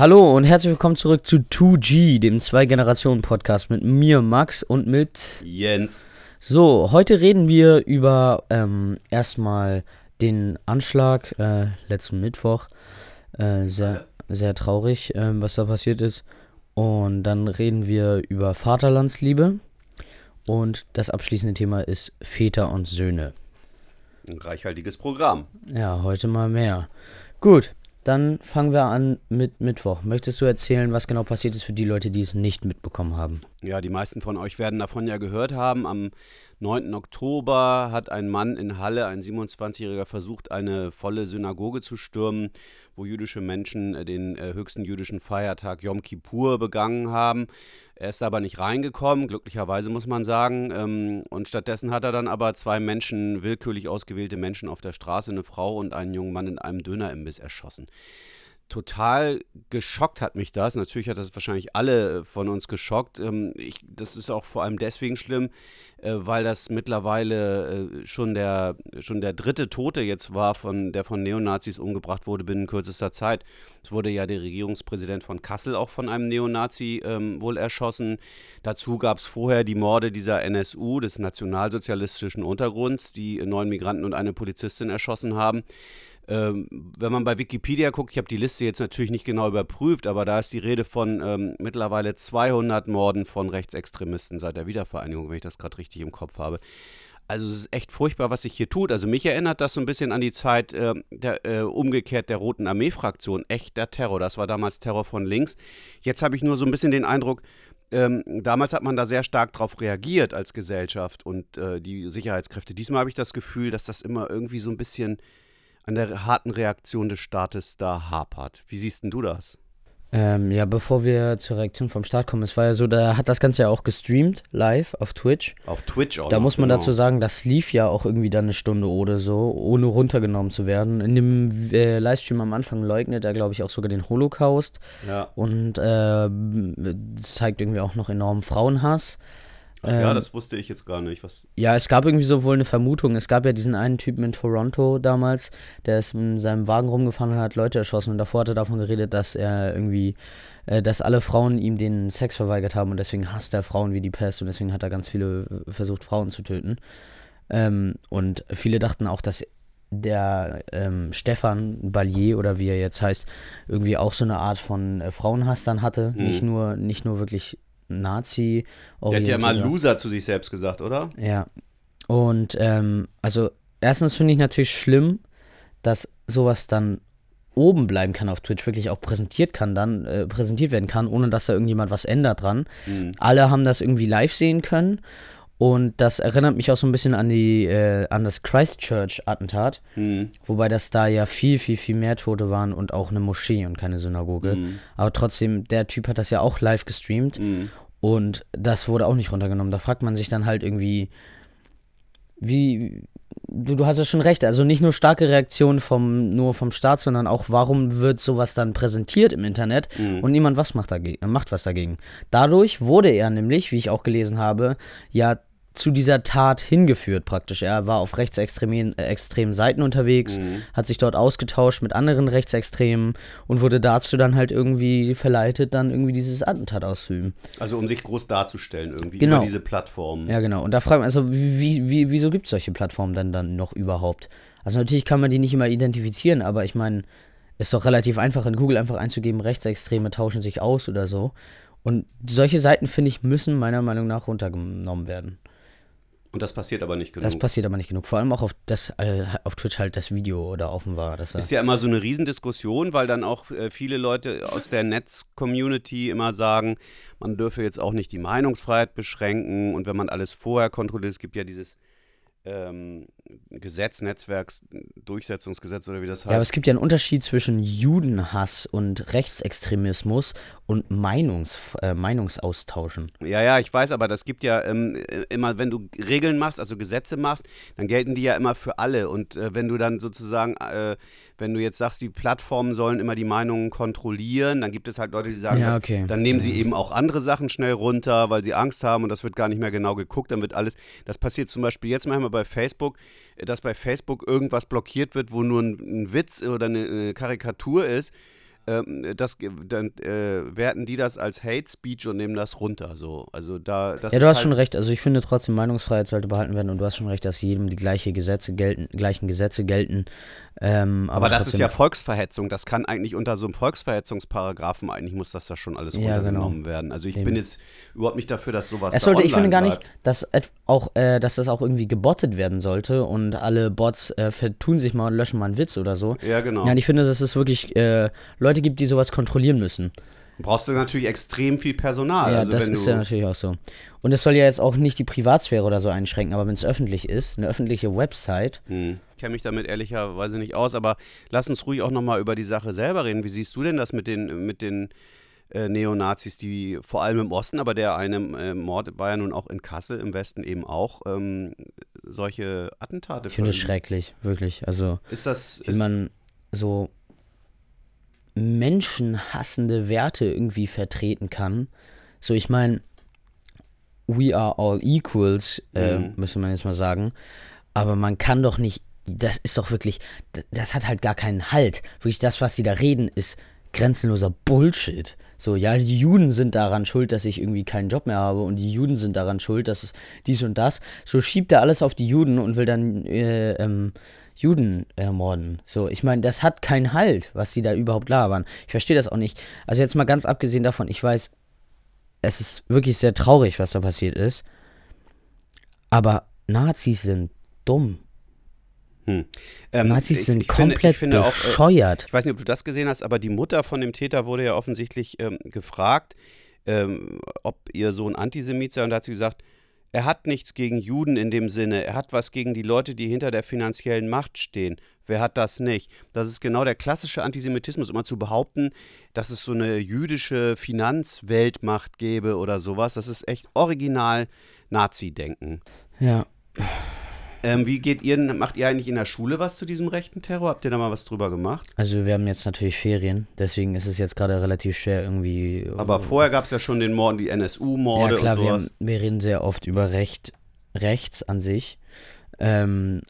Hallo und herzlich willkommen zurück zu 2G, dem Zwei-Generationen-Podcast mit mir, Max, und mit Jens. So, heute reden wir über ähm, erstmal den Anschlag äh, letzten Mittwoch. Äh, sehr, sehr traurig, ähm, was da passiert ist. Und dann reden wir über Vaterlandsliebe. Und das abschließende Thema ist Väter und Söhne. Ein reichhaltiges Programm. Ja, heute mal mehr. Gut, dann fangen wir an mit Mittwoch. Möchtest du erzählen, was genau passiert ist für die Leute, die es nicht mitbekommen haben? Ja, die meisten von euch werden davon ja gehört haben. Am 9. Oktober hat ein Mann in Halle, ein 27-Jähriger, versucht, eine volle Synagoge zu stürmen, wo jüdische Menschen äh, den äh, höchsten jüdischen Feiertag Yom Kippur begangen haben. Er ist aber nicht reingekommen, glücklicherweise muss man sagen. Ähm, und stattdessen hat er dann aber zwei Menschen, willkürlich ausgewählte Menschen auf der Straße, eine Frau und einen jungen Mann in einem Dönerimbiss erschossen total geschockt hat mich das. Natürlich hat das wahrscheinlich alle von uns geschockt. Ähm, ich, das ist auch vor allem deswegen schlimm, äh, weil das mittlerweile äh, schon, der, schon der dritte Tote jetzt war, von, der von Neonazis umgebracht wurde binnen kürzester Zeit. Es wurde ja der Regierungspräsident von Kassel auch von einem Neonazi ähm, wohl erschossen. Dazu gab es vorher die Morde dieser NSU, des nationalsozialistischen Untergrunds, die neun Migranten und eine Polizistin erschossen haben. Ähm, wenn man bei Wikipedia guckt, ich habe die Liste jetzt natürlich nicht genau überprüft, aber da ist die Rede von ähm, mittlerweile 200 Morden von Rechtsextremisten seit der Wiedervereinigung, wenn ich das gerade richtig im Kopf habe. Also es ist echt furchtbar, was sich hier tut. Also mich erinnert das so ein bisschen an die Zeit äh, der, äh, umgekehrt der Roten Armee-Fraktion. Echter Terror. Das war damals Terror von links. Jetzt habe ich nur so ein bisschen den Eindruck, ähm, damals hat man da sehr stark darauf reagiert als Gesellschaft und äh, die Sicherheitskräfte. Diesmal habe ich das Gefühl, dass das immer irgendwie so ein bisschen an der harten Reaktion des Staates da hapert. Wie siehst denn du das? Ähm, ja, bevor wir zur Reaktion vom Start kommen, es war ja so, da hat das Ganze ja auch gestreamt, live auf Twitch. Auf Twitch auch. Da noch, muss man genau. dazu sagen, das lief ja auch irgendwie dann eine Stunde oder so, ohne runtergenommen zu werden. In dem äh, Livestream am Anfang leugnet er, glaube ich, auch sogar den Holocaust. Ja. Und äh, zeigt irgendwie auch noch enormen Frauenhass. Ach ja, Ähm, das wusste ich jetzt gar nicht. Was, Ja, es gab irgendwie so wohl eine Vermutung. Es gab ja diesen einen Typen in Toronto damals, der ist in seinem Wagen rumgefahren und hat Leute erschossen. Und davor hat er davon geredet, dass er irgendwie, äh, dass alle Frauen ihm den Sex verweigert haben und deswegen hasst er Frauen wie die Pest und deswegen hat er ganz viele äh, versucht, Frauen zu töten. Ähm, und viele dachten auch, dass der ähm, Stefan Ballier oder wie er jetzt heißt, irgendwie auch so eine Art von äh, Frauenhass dann hatte. Mhm. Nicht nur, nicht nur wirklich Nazi. der hat ja mal Loser zu sich selbst gesagt, oder? ja. Und ähm, also erstens finde ich natürlich schlimm, dass sowas dann oben bleiben kann auf Twitch, wirklich auch präsentiert kann dann, äh, präsentiert werden kann, ohne dass da irgendjemand was ändert dran. Mhm. Alle haben das irgendwie live sehen können. Und das erinnert mich auch so ein bisschen an die, äh, an das Christchurch-Attentat, Mhm. wobei das da ja viel, viel, viel mehr Tote waren und auch eine Moschee und keine Synagoge. Mhm. Aber trotzdem, der Typ hat das ja auch live gestreamt. Mhm. Und das wurde auch nicht runtergenommen. Da fragt man sich dann halt irgendwie, wie. Du, du hast ja schon recht, also nicht nur starke Reaktionen vom, nur vom Staat, sondern auch, warum wird sowas dann präsentiert im Internet Mhm. und niemand was macht, dagegen, macht was dagegen. Dadurch wurde er nämlich, wie ich auch gelesen habe, ja zu dieser Tat hingeführt praktisch. Er war auf rechtsextremen äh, extremen Seiten unterwegs, Mhm. hat sich dort ausgetauscht mit anderen Rechtsextremen und wurde dazu dann halt irgendwie verleitet, dann irgendwie dieses Attentat auszuüben. Also um sich groß darzustellen irgendwie Genau. über diese Plattform. Ja, genau. Und da fragt man, also wie, wie, wieso gibt es solche Plattformen denn dann noch überhaupt? Also natürlich kann man die nicht immer identifizieren, aber ich meine, ist doch relativ einfach in Google einfach einzugeben, Rechtsextreme tauschen sich aus oder so. Und solche Seiten, finde ich, müssen meiner Meinung nach runtergenommen werden. Und das passiert aber nicht genug. Das passiert aber nicht genug. Vor allem auch auf, das, äh, auf Twitch halt das Video oder offen war. Das Ist ja immer so eine Riesendiskussion, weil dann auch äh, viele Leute aus der Netz-Community immer sagen, man dürfe jetzt auch nicht die Meinungsfreiheit beschränken und wenn man alles vorher kontrolliert, es gibt ja dieses ähm, Gesetz, Netzwerksdurchsetzungsgesetz oder wie das ja, aber es heißt. gibt ja einen Unterschied zwischen Judenhass und Rechtsextremismus und Meinungs, äh, Meinungsaustauschen. Ja, ja, ich weiß, aber das gibt ja ähm, äh, immer, wenn du Regeln machst, also Gesetze machst, dann gelten die ja immer für alle. Und äh, wenn du dann sozusagen, äh, wenn du jetzt sagst, die Plattformen sollen immer die Meinungen kontrollieren, dann gibt es halt Leute, die sagen, Ja, okay. dann nehmen sie eben auch andere Sachen schnell runter, weil sie Angst haben und das wird gar nicht mehr genau geguckt, dann wird alles, das passiert zum Beispiel jetzt manchmal bei Facebook, dass bei Facebook irgendwas blockiert wird, wo nur ein, ein Witz oder eine, eine Karikatur ist ähm, das, dann äh, werten die das als Hate Speech und nehmen das runter. So. Also da, das ja, du hast halt schon recht. Also ich finde trotzdem, Meinungsfreiheit sollte behalten werden und du hast schon recht, dass jedem die gleiche Gesetze gelten, gleichen Gesetze gelten. Ähm, aber Aber das ist trotzdem- ja Volksverhetzung. Das kann eigentlich unter so einem Volksverhetzungsparagraphen, eigentlich muss das da schon alles Ja, runtergenommen werden. Also ich Eben. bin jetzt überhaupt nicht dafür, dass sowas Es da sollte, ich finde gar nicht, dass auch, äh, dass das auch irgendwie gebottet werden sollte und alle Bots äh, vertun sich mal und löschen mal einen Witz oder so. Ja, genau. Ja, und ich finde, dass es wirklich äh, Leute gibt, die sowas kontrollieren müssen. Brauchst du natürlich extrem viel Personal. ja, also das ist ja natürlich auch so. Und es soll ja jetzt auch nicht die Privatsphäre oder so einschränken, aber wenn es öffentlich ist, eine öffentliche Website, Hm. Kenne mich damit ehrlicherweise nicht aus, aber lass uns ruhig auch nochmal über die Sache selber reden. Wie siehst du denn das mit den, mit den äh, Neonazis, die vor allem im Osten, aber der eine äh, Mord war ja nun auch in Kassel, im Westen eben auch, ähm, solche Attentate ich finde es schrecklich, wirklich. Also, Ist das, wie ist, man so menschenhassende Werte irgendwie vertreten kann. So, ich meine, we are all equals, äh, Mhm. müsste man jetzt mal sagen. Aber man kann doch nicht, das ist doch wirklich, das hat halt gar keinen Halt. Wirklich das, was sie da reden, ist grenzenloser Bullshit. So, ja, die Juden sind daran schuld, dass ich irgendwie keinen Job mehr habe und die Juden sind daran schuld, dass es dies und das. So schiebt er alles auf die Juden und will dann äh, ähm, Juden ermorden. So, ich meine, das hat keinen Halt, was die da überhaupt labern. Ich verstehe das auch nicht. Also jetzt mal ganz abgesehen davon, ich weiß, es ist wirklich sehr traurig, was da passiert ist. Aber Nazis sind dumm. Hm. Ähm, Nazis ich- sind ich finde- komplett ich finde auch, äh, bescheuert. Ich weiß nicht, ob du das gesehen hast, aber die Mutter von dem Täter wurde ja offensichtlich ähm, gefragt, ähm, ob ihr Sohn Antisemit sei. Und da hat sie gesagt, er hat nichts gegen Juden in dem Sinne. Er hat was gegen die Leute, die hinter der finanziellen Macht stehen. Wer hat das nicht? Das ist genau der klassische Antisemitismus, immer zu behaupten, dass es so eine jüdische Finanzweltmacht gäbe oder sowas. Das ist echt original Nazi-Denken. ja. Ähm, wie geht ihr, macht ihr eigentlich in der Schule was zu diesem rechten Terror? Habt ihr da mal was drüber gemacht? Also wir haben jetzt natürlich Ferien, deswegen ist es jetzt gerade relativ schwer irgendwie. Aber vorher gab es ja schon den Morden, die NSU-Morde ja klar, und wir, sowas. haben, wir reden sehr oft über Recht, rechts an sich. Ähm,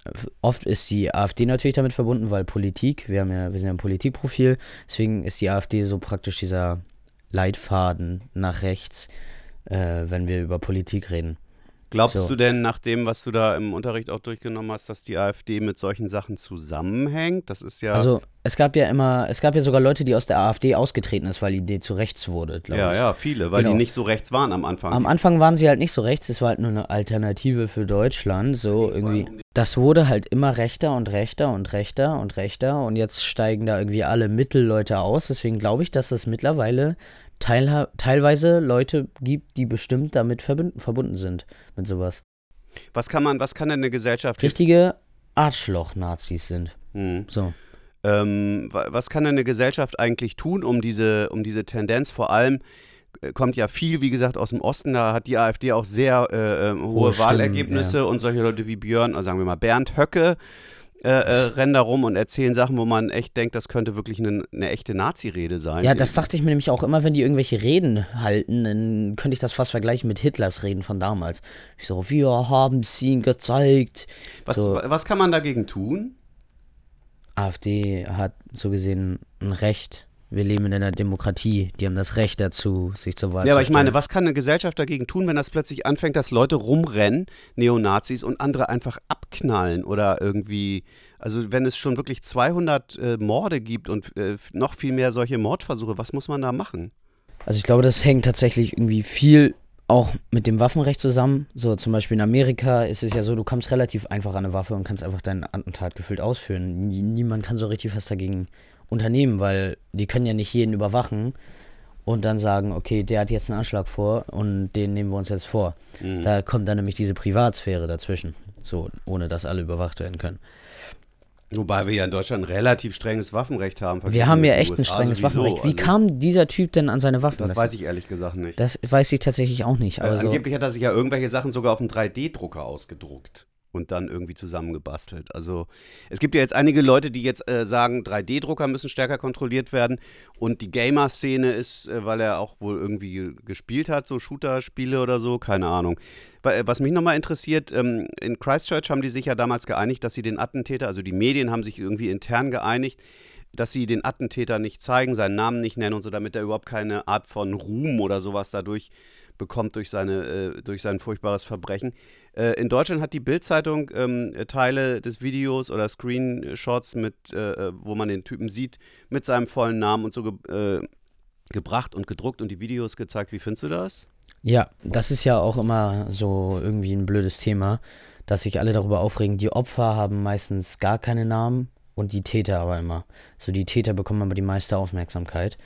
oft ist die AfD natürlich damit verbunden, weil Politik, wir haben ja, wir sind ja ein Politikprofil, deswegen ist die AfD so praktisch dieser Leitfaden nach rechts, äh, wenn wir über Politik reden. Glaubst so. du denn, nach dem, was du da im Unterricht auch durchgenommen hast, dass die AfD mit solchen Sachen zusammenhängt? Das ist ja. Also es gab ja immer, es gab ja sogar Leute, die aus der AfD ausgetreten ist, weil die Idee zu rechts wurde, glaube ja, ich. ja, viele, weil Genau. die nicht so rechts waren am Anfang. Am Anfang waren sie halt nicht so rechts, es war halt nur eine Alternative für Deutschland, so irgendwie. Das wurde halt immer rechter und rechter und rechter und rechter und jetzt steigen da irgendwie alle Mittelleute aus, deswegen glaube ich, dass es mittlerweile teilha teilweise Leute gibt, die bestimmt damit verbunden sind mit sowas. was kann man, was kann denn eine Gesellschaft Richtige Arschloch-Nazis sind. Hm. So. Ähm, wa- was kann denn eine Gesellschaft eigentlich tun, um diese, um diese Tendenz vor allem äh, kommt ja viel, wie gesagt, aus dem Osten. Da hat die AfD auch sehr äh, ähm, hohe Hohe Stimmen, Wahlergebnisse und solche Leute wie Björn, also sagen wir mal Bernd Höcke, äh, äh, rennen da rum und erzählen Sachen, wo man echt denkt, das könnte wirklich eine, eine echte Nazi-Rede sein. Ja, das dachte ich mir nämlich auch immer, wenn die irgendwelche Reden halten, dann könnte ich das fast vergleichen mit Hitlers Reden von damals. Ich so, wir haben es ihnen gezeigt. was, so. wa- was kann man dagegen tun? AfD hat so gesehen ein Recht. Wir leben in einer Demokratie. Die haben das Recht dazu, sich zur Wahl Ja, zu aber ich meine, stellen. was kann eine Gesellschaft dagegen tun, wenn das plötzlich anfängt, dass Leute rumrennen, Neonazis, und andere einfach abknallen oder irgendwie, also wenn es schon wirklich 200 äh, Morde gibt und äh, noch viel mehr solche Mordversuche, was muss man da machen? Also ich glaube, das hängt tatsächlich irgendwie viel auch mit dem Waffenrecht zusammen. So zum Beispiel in Amerika ist es ja so, du kommst relativ einfach an eine Waffe und kannst einfach deinen Attentat gefühlt ausführen. Nie- Niemand kann so richtig was dagegen unternehmen, weil die können ja nicht jeden überwachen und dann sagen, okay, der hat jetzt einen Anschlag vor und den nehmen wir uns jetzt vor. Mhm. Da kommt dann nämlich diese Privatsphäre dazwischen, so ohne dass alle überwacht werden können. Wobei wir ja in Deutschland ein relativ strenges Waffenrecht haben. Wir haben ja echt ein USA strenges sowieso. Waffenrecht. Wie Also, kam dieser Typ denn an seine Waffen? Das weiß ich ehrlich gesagt nicht. Das weiß ich tatsächlich auch nicht. Äh, Aber so, angeblich hat er sich ja irgendwelche Sachen sogar auf einem 3D-Drucker ausgedruckt und dann irgendwie zusammengebastelt. Also es gibt ja jetzt einige Leute, die jetzt äh, sagen, 3D-Drucker müssen stärker kontrolliert werden und die Gamer-Szene ist, äh, weil er auch wohl irgendwie ge- gespielt hat, so Shooter-Spiele oder so, keine Ahnung. Äh, Was mich nochmal interessiert, ähm, in Christchurch haben die sich ja damals geeinigt, dass sie den Attentäter, also die Medien haben sich irgendwie intern geeinigt, dass sie den Attentäter nicht zeigen, seinen Namen nicht nennen und so, damit er überhaupt keine Art von Ruhm oder sowas dadurch bekommt durch, seine, äh, durch sein furchtbares Verbrechen. Äh, in Deutschland hat die Bild-Zeitung ähm, Teile des Videos oder Screenshots, mit, äh, äh, wo man den Typen sieht, mit seinem vollen Namen und so ge äh, gebracht und gedruckt und die Videos gezeigt. Wie findest du das? Ja, das ist ja auch immer so irgendwie ein blödes Thema, dass sich alle darüber aufregen. Die Opfer haben meistens gar keine Namen und die Täter aber immer. So, die Täter bekommen aber die meiste Aufmerksamkeit.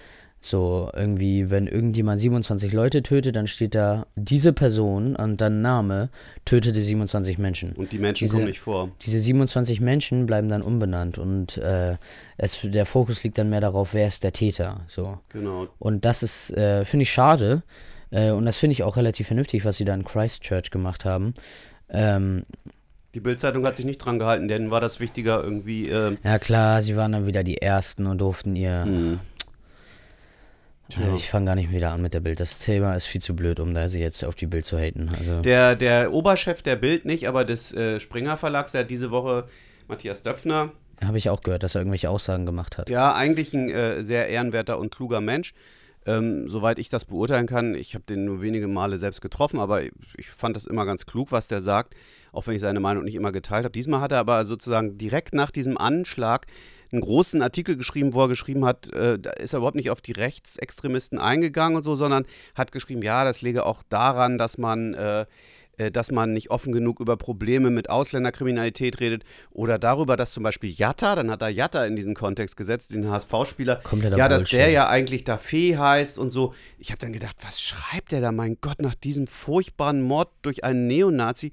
So, irgendwie, wenn irgendjemand 27 Leute tötet, dann steht da diese Person und dann Name tötete 27 Menschen. Und die Menschen diese, kommen nicht vor. Diese 27 Menschen bleiben dann unbenannt und äh, es, der Fokus liegt dann mehr darauf, wer ist der Täter. So. Genau. Und das ist, äh, finde ich, schade. Äh, und das finde ich auch relativ vernünftig, was sie da in Christchurch gemacht haben. Ähm, die Bildzeitung hat sich nicht dran gehalten, denn war das wichtiger irgendwie. Äh ja klar, sie waren dann wieder die Ersten und durften ihr. Mhm. Ja. Ich fange gar nicht wieder an mit der Bild. Das Thema ist viel zu blöd, um da sie jetzt auf die Bild zu haten. Also der, der Oberchef der Bild nicht, aber des äh, Springer Verlags, der hat diese Woche Matthias Döpfner. Habe ich auch gehört, dass er irgendwelche Aussagen gemacht hat. Ja, eigentlich ein äh, sehr ehrenwerter und kluger Mensch. Ähm, soweit ich das beurteilen kann, ich habe den nur wenige Male selbst getroffen, aber ich fand das immer ganz klug, was der sagt, auch wenn ich seine Meinung nicht immer geteilt habe. Diesmal hat er aber sozusagen direkt nach diesem Anschlag einen großen Artikel geschrieben, wo er geschrieben hat, äh, da ist er überhaupt nicht auf die Rechtsextremisten eingegangen und so, sondern hat geschrieben, ja, das läge auch daran, dass man äh, äh, dass man nicht offen genug über Probleme mit Ausländerkriminalität redet oder darüber, dass zum Beispiel Jatta, dann hat er Jatta in diesen Kontext gesetzt, den HSV-Spieler, ja, dass der ja. eigentlich da Fee heißt und so. Ich habe dann gedacht, was schreibt der da, mein Gott, nach diesem furchtbaren Mord durch einen Neonazi?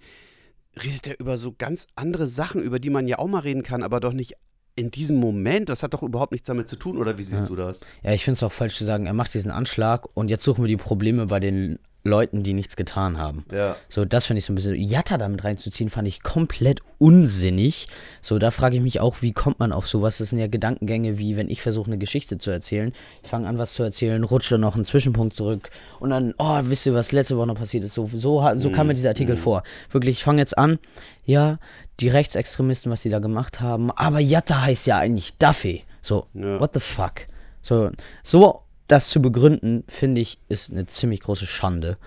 Redet er über so ganz andere Sachen, über die man ja auch mal reden kann, aber doch nicht in diesem Moment, das hat doch überhaupt nichts damit zu tun, oder wie siehst ja. du das? Ja, ich finde es auch falsch zu sagen, er macht diesen Anschlag und jetzt suchen wir die Probleme bei den Leuten, die nichts getan haben. Ja. So, das finde ich so ein bisschen. Jatta damit reinzuziehen, fand ich komplett unsinnig. So, da frage ich mich auch, wie kommt man auf sowas? Das sind ja Gedankengänge, wie wenn ich versuche, eine Geschichte zu erzählen. Ich fange an, was zu erzählen, rutsche noch einen Zwischenpunkt zurück und dann, oh, wisst ihr, was letzte Woche noch passiert ist? So, so, so kam mir dieser Artikel mm. vor. Wirklich, ich fange jetzt an, ja, die Rechtsextremisten, was sie da gemacht haben, aber Jatta heißt ja eigentlich Duffy. So, ja. what the fuck? So, so das zu begründen, finde ich, ist eine ziemlich große Schande.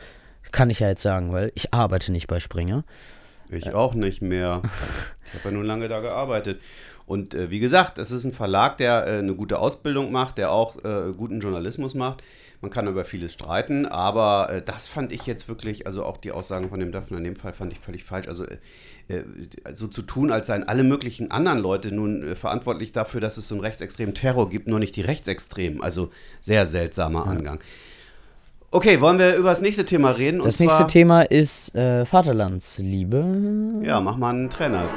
Kann ich ja jetzt sagen, weil ich arbeite nicht bei Springer. Ich auch nicht mehr. Ich habe ja nun lange da gearbeitet. Und äh, wie gesagt, es ist ein Verlag, der äh, eine gute Ausbildung macht, der auch äh, guten Journalismus macht. Man kann über vieles streiten, aber äh, das fand ich jetzt wirklich, also auch die Aussagen von dem Daphne in dem Fall fand ich völlig falsch. Also äh, äh, so zu tun, als seien alle möglichen anderen Leute nun verantwortlich dafür, dass es so einen rechtsextremen Terror gibt, nur nicht die Rechtsextremen. Also sehr seltsamer Angang. Okay, wollen wir über das nächste Thema reden? Das nächste Thema ist äh, Vaterlandsliebe. Ja, mach mal einen Trainer.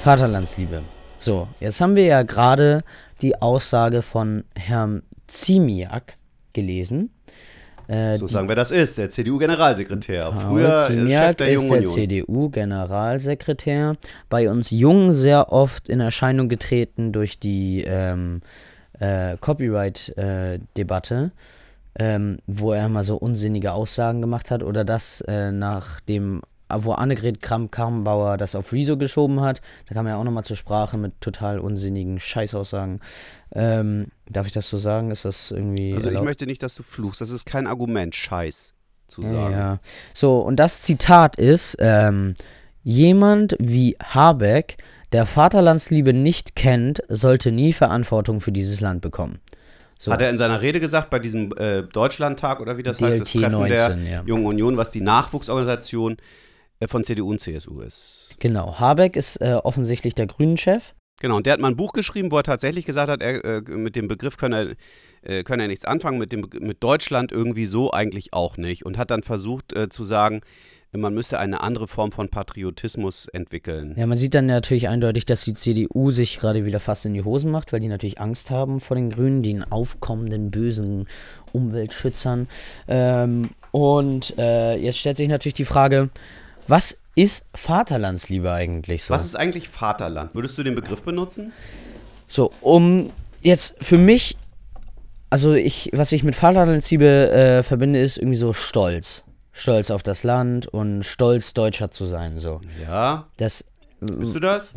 Vaterlandsliebe. So, jetzt haben wir ja gerade die Aussage von Herrn Ziemiak gelesen. Äh, so sagen wir das ist, der CDU-Generalsekretär. Früher Chef der Jungen ist der CDU-Generalsekretär. Bei uns Jungen sehr oft in Erscheinung getreten durch die ähm, äh, Copyright-Debatte, äh, ähm, wo er immer so unsinnige Aussagen gemacht hat oder das äh, nach dem wo Annegret Kramp-Karrenbauer das auf Rezo geschoben hat. Da kam er auch nochmal zur Sprache mit total unsinnigen Scheißaussagen. Ähm, darf ich das so sagen? Ist das irgendwie. Also, ich möchte nicht, dass du fluchst. Das ist kein Argument, Scheiß zu sagen. Ja. So, und das Zitat ist: ähm, Jemand wie Habeck, der Vaterlandsliebe nicht kennt, sollte nie Verantwortung für dieses Land bekommen. So. Hat er in seiner Rede gesagt, bei diesem äh, Deutschlandtag oder wie das DLT heißt, das Treffen 19, der ja. Jungen Union, was die Nachwuchsorganisation von CDU und CSU ist. Genau, Habeck ist äh, offensichtlich der Grünen-Chef. Genau, und der hat mal ein Buch geschrieben, wo er tatsächlich gesagt hat, er, äh, mit dem Begriff könne er, äh, könne er nichts anfangen, mit, dem, mit Deutschland irgendwie so eigentlich auch nicht. Und hat dann versucht äh, zu sagen, man müsse eine andere Form von Patriotismus entwickeln. Ja, man sieht dann natürlich eindeutig, dass die CDU sich gerade wieder fast in die Hosen macht, weil die natürlich Angst haben vor den Grünen, den aufkommenden bösen Umweltschützern. Ähm, und äh, jetzt stellt sich natürlich die Frage, was ist Vaterlandsliebe eigentlich so? Was ist eigentlich Vaterland? Würdest du den Begriff benutzen? So, um jetzt für mich, also ich, was ich mit Vaterlandsliebe äh, verbinde, ist irgendwie so Stolz. stolz auf das Land und stolz Deutscher zu sein. So. Ja. Das Bist du das?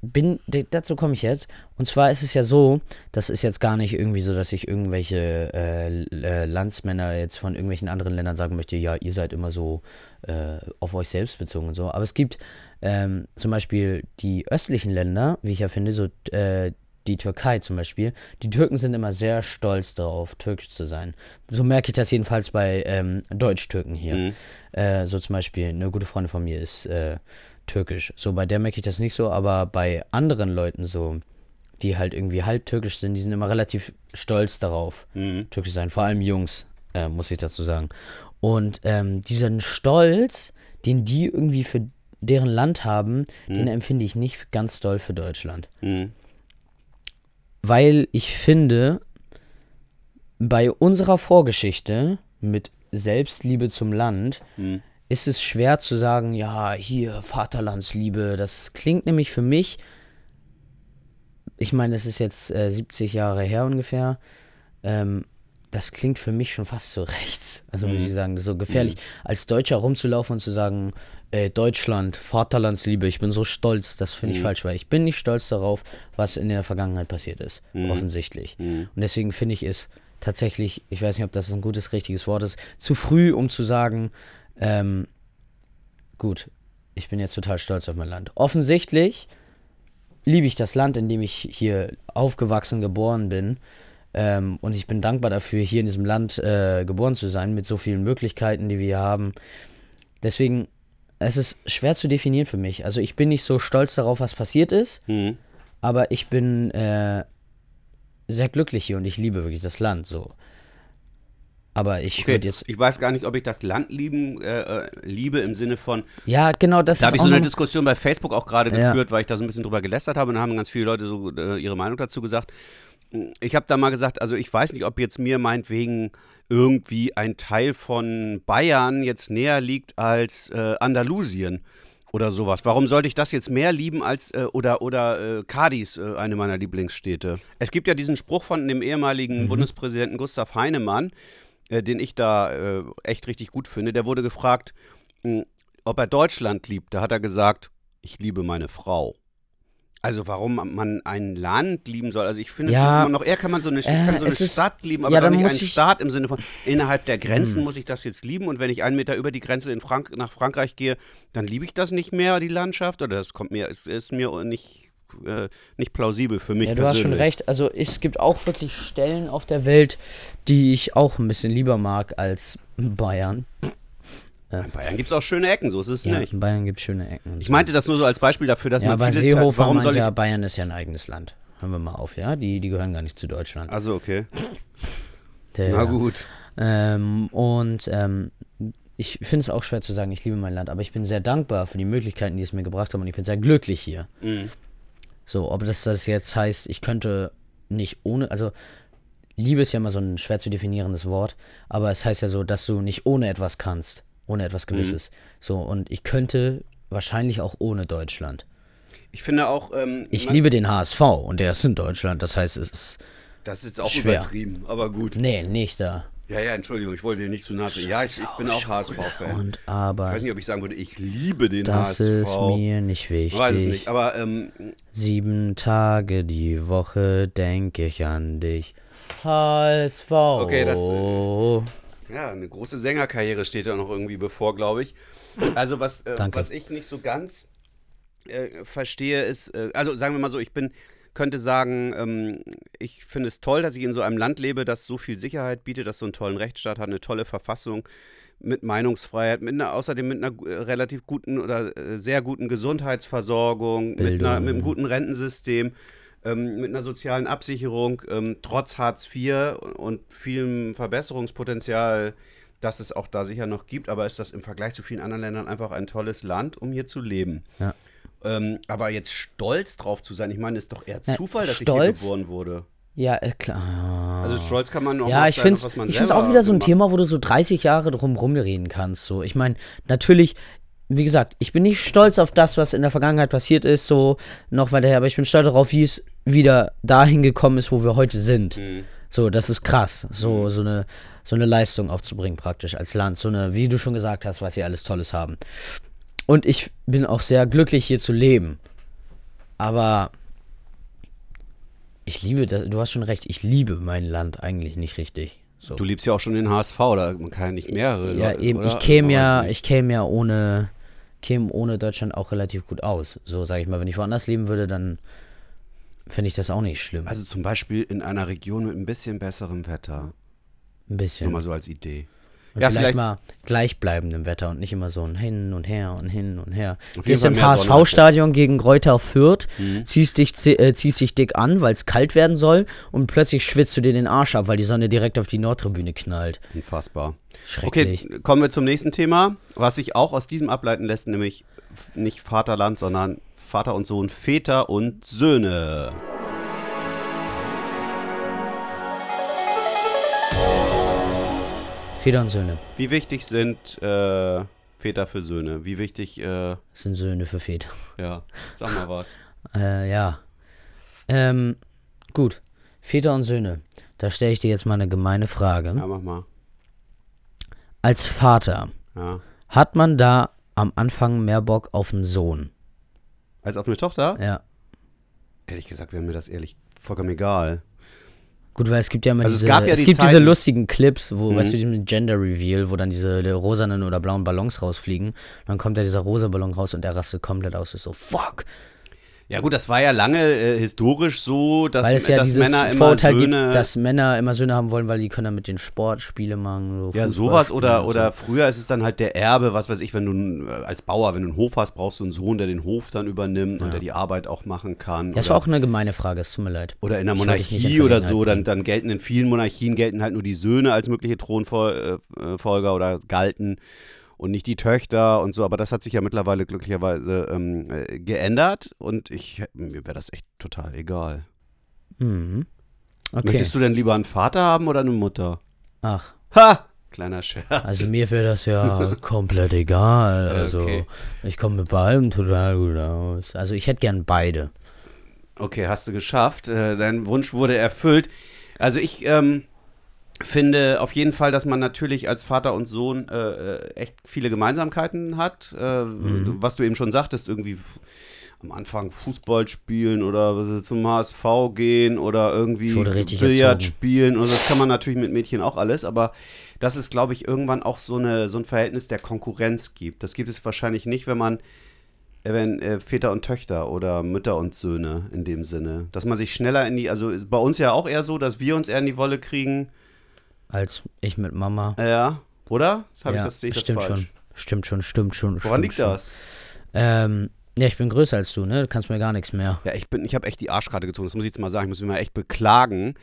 Bin, dazu komme ich jetzt. Und zwar ist es ja so, das ist jetzt gar nicht irgendwie so, dass ich irgendwelche äh, äh, Landsmänner jetzt von irgendwelchen anderen Ländern sagen möchte, ja, ihr seid immer so äh, auf euch selbst bezogen und so. Aber es gibt ähm, zum Beispiel die östlichen Länder, wie ich ja finde, so äh, die Türkei zum Beispiel. Die Türken sind immer sehr stolz darauf, türkisch zu sein. So merke ich das jedenfalls bei ähm, Deutsch-Türken hier. Mhm. Äh, so zum Beispiel, eine gute Freundin von mir ist äh, türkisch. So bei der merke ich das nicht so, aber bei anderen Leuten so, die halt irgendwie halb türkisch sind, die sind immer relativ stolz darauf, Mhm. türkisch zu sein. Vor allem Jungs, äh, muss ich dazu sagen. Und ähm, diesen Stolz, den die irgendwie für deren Land haben, den empfinde ich nicht ganz doll für Deutschland. Mhm. Weil ich finde, bei unserer Vorgeschichte mit Selbstliebe zum Land Mhm. Ist es schwer zu sagen, ja, hier Vaterlandsliebe. Das klingt nämlich für mich, ich meine, es ist jetzt äh, 70 Jahre her ungefähr. Ähm, das klingt für mich schon fast so rechts. Also muss ich sagen, das ist so gefährlich, als Deutscher rumzulaufen und zu sagen, äh, Deutschland, Vaterlandsliebe, ich bin so stolz. Das finde ich falsch, weil ich bin nicht stolz darauf, was in der Vergangenheit passiert ist. Offensichtlich. Und deswegen finde ich es tatsächlich, ich weiß nicht, ob das ein gutes, richtiges Wort ist, zu früh, um zu sagen, ähm, gut, ich bin jetzt total stolz auf mein Land. Offensichtlich liebe ich das Land, in dem ich hier aufgewachsen, geboren bin. Ähm, und ich bin dankbar dafür, hier in diesem Land äh, geboren zu sein, mit so vielen Möglichkeiten, die wir hier haben. Deswegen, es ist schwer zu definieren für mich. Also ich bin nicht so stolz darauf, was passiert ist, Mhm. aber ich bin äh, sehr glücklich hier und ich liebe wirklich das Land so. Aber ich Okay, würde jetzt. ich weiß gar nicht, ob ich das Land lieben, äh, äh, liebe im Sinne von, Ja, genau, das Da habe ich so eine Diskussion bei Facebook auch gerade Ja. geführt, weil ich da so ein bisschen drüber gelästert habe und da haben ganz viele Leute so äh, ihre Meinung dazu gesagt. Ich habe da mal gesagt, also ich weiß nicht, ob jetzt mir meinetwegen irgendwie ein Teil von Bayern jetzt näher liegt als äh, Andalusien oder sowas. Warum sollte ich das jetzt mehr lieben als äh, oder oder äh, Cadiz, äh, eine meiner Lieblingsstädte? Es gibt ja diesen Spruch von dem ehemaligen Mhm. Bundespräsidenten Gustav Heinemann, äh, den ich da äh, echt richtig gut finde. Der wurde gefragt, mh, ob er Deutschland liebt. Da hat er gesagt, ich liebe meine Frau. Also warum man ein Land lieben soll. Also ich finde, Ja, noch eher kann man so eine, äh, kann so eine Stadt lieben, aber ja, dann nicht einen ich- Staat im Sinne von, innerhalb der Grenzen muss ich das jetzt lieben und wenn ich einen Meter über die Grenze in Frank nach Frankreich gehe, dann liebe ich das nicht mehr, die Landschaft, oder das kommt mir, ist, ist mir nicht, äh, nicht plausibel für mich Ja, du hast schon persönlich. recht. Also es gibt auch wirklich Stellen auf der Welt, die ich auch ein bisschen lieber mag als Bayern. In Bayern gibt es auch schöne Ecken, so ist es Ja, nicht. in Bayern gibt es schöne Ecken. Ich meinte das nur so als Beispiel dafür, dass ja, man aber viele Seehofer warum soll ich, ja, Bayern ist ja ein eigenes Land. Hören wir mal auf, ja? Die, die gehören gar nicht zu Deutschland. Also okay, Der, na gut. Ähm, und ähm, ich finde es auch schwer zu sagen, ich liebe mein Land, aber ich bin sehr dankbar für die Möglichkeiten, die es mir gebracht haben und ich bin sehr glücklich hier. Mhm. So, ob das das jetzt heißt, ich könnte nicht ohne, also Liebe ist ja immer so ein schwer zu definierendes Wort, aber es heißt ja so, dass du nicht ohne etwas kannst, ohne etwas Gewisses. So, und ich könnte wahrscheinlich auch ohne Deutschland. Ich finde auch, ähm, Ich liebe den HSV und der ist in Deutschland, das heißt, es ist, das ist auch schwer. übertrieben, aber gut. nee, nicht da. Ja, ja, Entschuldigung, ich wollte dir nicht zu nahe treten. Ja, ich, ich bin auch HSV-Fan. Und Ich aber weiß nicht, ob ich sagen würde, ich liebe den das HSV. ist mir nicht wichtig. Weiß es nicht, aber ähm, Sieben Tage die Woche denke ich an dich. HSV. Okay, das, ja, eine große Sängerkarriere steht da noch irgendwie bevor, glaube ich. Also was, äh, was ich nicht so ganz äh, verstehe, ist, äh, also sagen wir mal so, ich bin, könnte sagen, ähm, ich finde es toll, dass ich in so einem Land lebe, das so viel Sicherheit bietet, das so einen tollen Rechtsstaat hat, eine tolle Verfassung mit Meinungsfreiheit, mit einer, außerdem mit einer äh, relativ guten oder äh, sehr guten Gesundheitsversorgung, mit, einer, mit einem guten Rentensystem, ähm, mit einer sozialen Absicherung, ähm, trotz Hartz IV und vielem Verbesserungspotenzial, das es auch da sicher noch gibt, aber ist das im Vergleich zu vielen anderen Ländern einfach ein tolles Land, um hier zu leben. Ja. Ähm, aber jetzt stolz drauf zu sein, ich meine, ist doch eher Zufall, dass stolz? ich hier geboren wurde. Ja, äh, klar. Also stolz kann man auch ja, ich sein, finde auf es was man ich find's selber auch wieder so ein Thema, wo du so 30 Jahre drum rumreden kannst. So. Ich meine, natürlich, wie gesagt, ich bin nicht stolz auf das, was in der Vergangenheit passiert ist, so noch weiter her, aber ich bin stolz darauf, wie es wieder dahin gekommen ist, wo wir heute sind. Mhm. So, das ist krass, so, so, eine, so eine Leistung aufzubringen praktisch als Land. So eine, wie du schon gesagt hast, was sie alles Tolles haben. Und ich bin auch sehr glücklich, hier zu leben. Aber ich liebe das, du hast schon recht, ich liebe mein Land eigentlich nicht richtig. So. Du liebst ja auch schon den HSV, da man kann ja nicht mehrere. Ja, Leute, eben, oder? ich käme ja, ich käme ja ohne, käme ohne Deutschland auch relativ gut aus. So, sage ich mal, wenn ich woanders leben würde, dann fände ich das auch nicht schlimm. Also zum Beispiel in einer Region mit ein bisschen besserem Wetter. Ein Nur bisschen. mal so als Idee. Und ja, vielleicht, vielleicht- mal gleichbleibendem Wetter und nicht immer so ein Hin und Her und hin und her. Gehst Sonne HSV-Stadion gegen Greuther Fürth, Mhm. ziehst, dich, äh, ziehst dich dick an, weil es kalt werden soll und plötzlich schwitzt du dir den Arsch ab, weil die Sonne direkt auf die Nordtribüne knallt. Unfassbar. Schrecklich. Okay, kommen wir zum nächsten Thema, was sich auch aus diesem ableiten lässt, nämlich nicht Vaterland, sondern Vater und Sohn, Väter und Söhne. Väter und Söhne Wie wichtig sind äh, Väter für Söhne? Wie wichtig, äh, sind Söhne für Väter. ja, sag mal was. Äh, ja. Ähm, gut. Väter und Söhne. Da stelle ich dir jetzt mal eine gemeine Frage. Ja, mach mal. Als Vater, Ja. hat man da am Anfang mehr Bock auf einen Sohn? Als auf eine Tochter? Ja. Ehrlich gesagt wäre mir das ehrlich vollkommen egal. Gut, weil es gibt ja immer Also es diese, gab ja es die gibt diese lustigen Clips, wo, Mhm. weißt du, diesen Gender Reveal, wo dann diese die rosanen oder blauen Ballons rausfliegen. Dann kommt da dieser rosa Ballon raus und der rastet komplett aus. Ist so, fuck. Ja gut, das war ja lange äh, historisch so, dass, Weil es ja dass dieses Männer immer Vorurteil Söhne... gibt, dass Männer immer Söhne haben wollen, weil die können damit den Sport Spiele machen. So Ja, sowas oder, und oder So. früher ist es dann halt der Erbe, was weiß ich, wenn du äh, als Bauer, wenn du einen Hof hast, brauchst du einen Sohn, der den Hof dann übernimmt und der die Arbeit auch machen kann. Ja, das war auch eine gemeine Frage, es tut mir leid. oder in der ich Monarchie oder so, dann, dann gelten in vielen Monarchien gelten halt nur die Söhne als mögliche Thronfolger oder galten und nicht die Töchter und so, aber das hat sich ja mittlerweile glücklicherweise ähm, äh, geändert und ich mir wäre das echt total egal. Mhm. Okay. Möchtest du denn lieber einen Vater haben oder eine Mutter? Ach, Ha! Kleiner Scherz. also mir wäre das ja komplett egal. Also Okay. ich komme mit beidem total gut aus. Also ich hätte gern beide. Okay, hast du geschafft. Äh, dein Wunsch wurde erfüllt. Also ich ähm, finde auf jeden Fall, dass man natürlich als Vater und Sohn äh, äh, echt viele Gemeinsamkeiten hat. Äh, Mhm. Was du eben schon sagtest, irgendwie am Anfang Fußball spielen oder zum HSV gehen oder irgendwie Billard spielen. Und das kann man natürlich mit Mädchen auch alles, aber dass es, glaube ich, irgendwann auch so, eine, so ein Verhältnis der Konkurrenz gibt. Das gibt es wahrscheinlich nicht, wenn man äh, wenn äh, Väter und Töchter oder Mütter und Söhne in dem Sinne. Dass man sich schneller in die, also bei uns ja auch eher so, dass wir uns eher in die Wolle kriegen. Als ich mit Mama. Ja, oder? Das hab ja, ich das, sehe ich das stimmt falsch. schon. Stimmt schon, stimmt schon. Woran stimmt liegt schon. das? Ähm, ja, ich bin größer als du, ne? Du kannst mir gar nichts mehr. Ja, ich bin, ich habe echt die Arschkarte gezogen. Das muss ich jetzt mal sagen. Ich muss mich mal echt beklagen,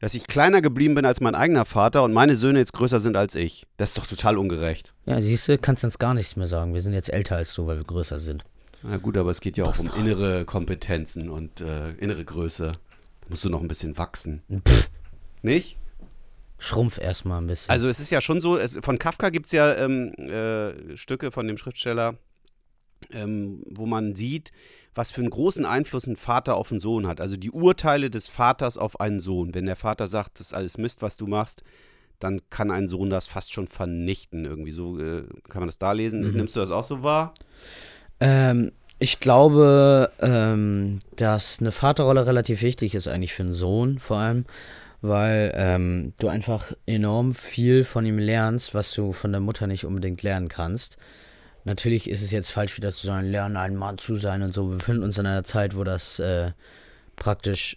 dass ich kleiner geblieben bin als mein eigener Vater und meine Söhne jetzt größer sind als ich. Das ist doch total ungerecht. Ja, siehst du, kannst uns gar nichts mehr sagen. Wir sind jetzt älter als du, weil wir größer sind. Na gut, aber es geht ja auch um Bastard. innere Kompetenzen und äh, innere Größe. Da musst du noch ein bisschen wachsen. Pff, Nicht? Schrumpf erstmal ein bisschen. Also es ist ja schon so, es, von Kafka gibt es ja ähm, äh, Stücke von dem Schriftsteller, ähm, wo man sieht, was für einen großen Einfluss ein Vater auf einen Sohn hat. Also die Urteile des Vaters auf einen Sohn. Wenn der Vater sagt, das ist alles Mist, was du machst, dann kann ein Sohn das fast schon vernichten. Irgendwie so äh, kann man das da lesen. Mhm. Nimmst du das auch so wahr? Ähm, ich glaube, ähm, dass eine Vaterrolle relativ wichtig ist eigentlich für einen Sohn vor allem, weil ähm, du einfach enorm viel von ihm lernst, was du von der Mutter nicht unbedingt lernen kannst. Natürlich ist es jetzt falsch wieder zu sagen, lerne ein Mann zu sein und so. Wir befinden uns in einer Zeit, wo das äh, praktisch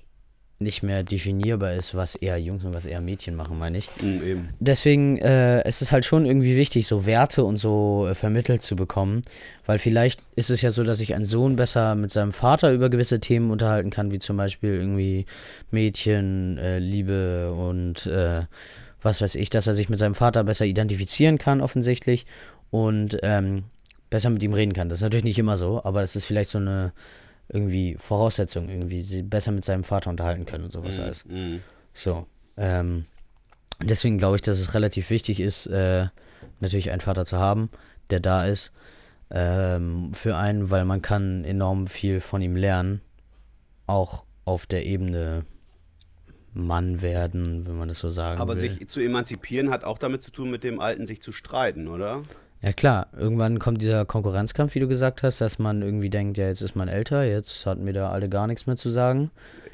nicht mehr definierbar ist, was eher Jungs und was eher Mädchen machen, meine ich. Mm, eben. Deswegen äh, es ist halt schon irgendwie wichtig, so Werte und so äh, vermittelt zu bekommen, weil vielleicht ist es ja so, dass sich ein Sohn besser mit seinem Vater über gewisse Themen unterhalten kann, wie zum Beispiel irgendwie Mädchen, äh, Liebe und äh, was weiß ich, dass er sich mit seinem Vater besser identifizieren kann, offensichtlich, und ähm, besser mit ihm reden kann. Das ist natürlich nicht immer so, aber das ist vielleicht so eine irgendwie Voraussetzung, irgendwie sie besser mit seinem Vater unterhalten können und sowas alles. Mm. So. Ähm, deswegen glaube ich, dass es relativ wichtig ist, äh, natürlich einen Vater zu haben, der da ist ähm, für einen, weil man kann enorm viel von ihm lernen, auch auf der Ebene Mann werden, wenn man das so sagen Aber will. sich zu emanzipieren hat auch damit zu tun, mit dem Alten sich zu streiten, oder? Ja klar, irgendwann kommt dieser Konkurrenzkampf, wie du gesagt hast, dass man irgendwie denkt, ja, jetzt ist man älter, jetzt hatten wir da alle gar nichts mehr zu sagen.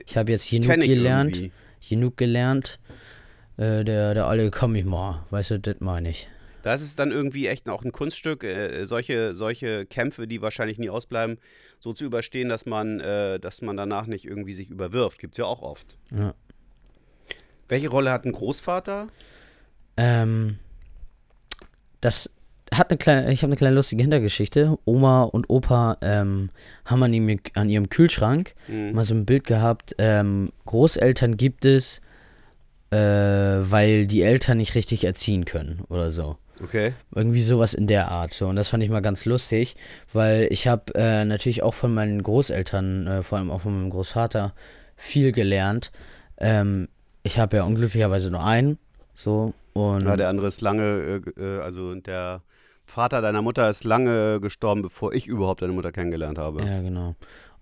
Ich habe jetzt genug gelernt, irgendwie. genug gelernt. Äh, der, der alle, komm ich mal, weißt du, das meine ich. Da ist es dann irgendwie echt auch ein Kunststück, äh, solche, solche Kämpfe, die wahrscheinlich nie ausbleiben, so zu überstehen, dass man, äh, dass man danach nicht irgendwie sich überwirft. Gibt es ja auch oft. Ja. Welche Rolle hat ein Großvater? Ähm, das hat eine kleine, ich habe eine kleine lustige Hintergeschichte. Oma und Opa ähm, haben an, ihm, an ihrem Kühlschrank Mhm. mal so ein Bild gehabt. Ähm, Großeltern gibt es, äh, weil die Eltern nicht richtig erziehen können oder so. Okay. Irgendwie sowas in der Art. So. Und das fand ich mal ganz lustig, weil ich habe äh, natürlich auch von meinen Großeltern, äh, vor allem auch von meinem Großvater, viel gelernt. Ähm, ich habe ja unglücklicherweise nur einen. So. Und Ja, der andere ist lange, äh, äh, also der Vater deiner Mutter ist lange gestorben, bevor ich überhaupt deine Mutter kennengelernt habe. Ja, genau.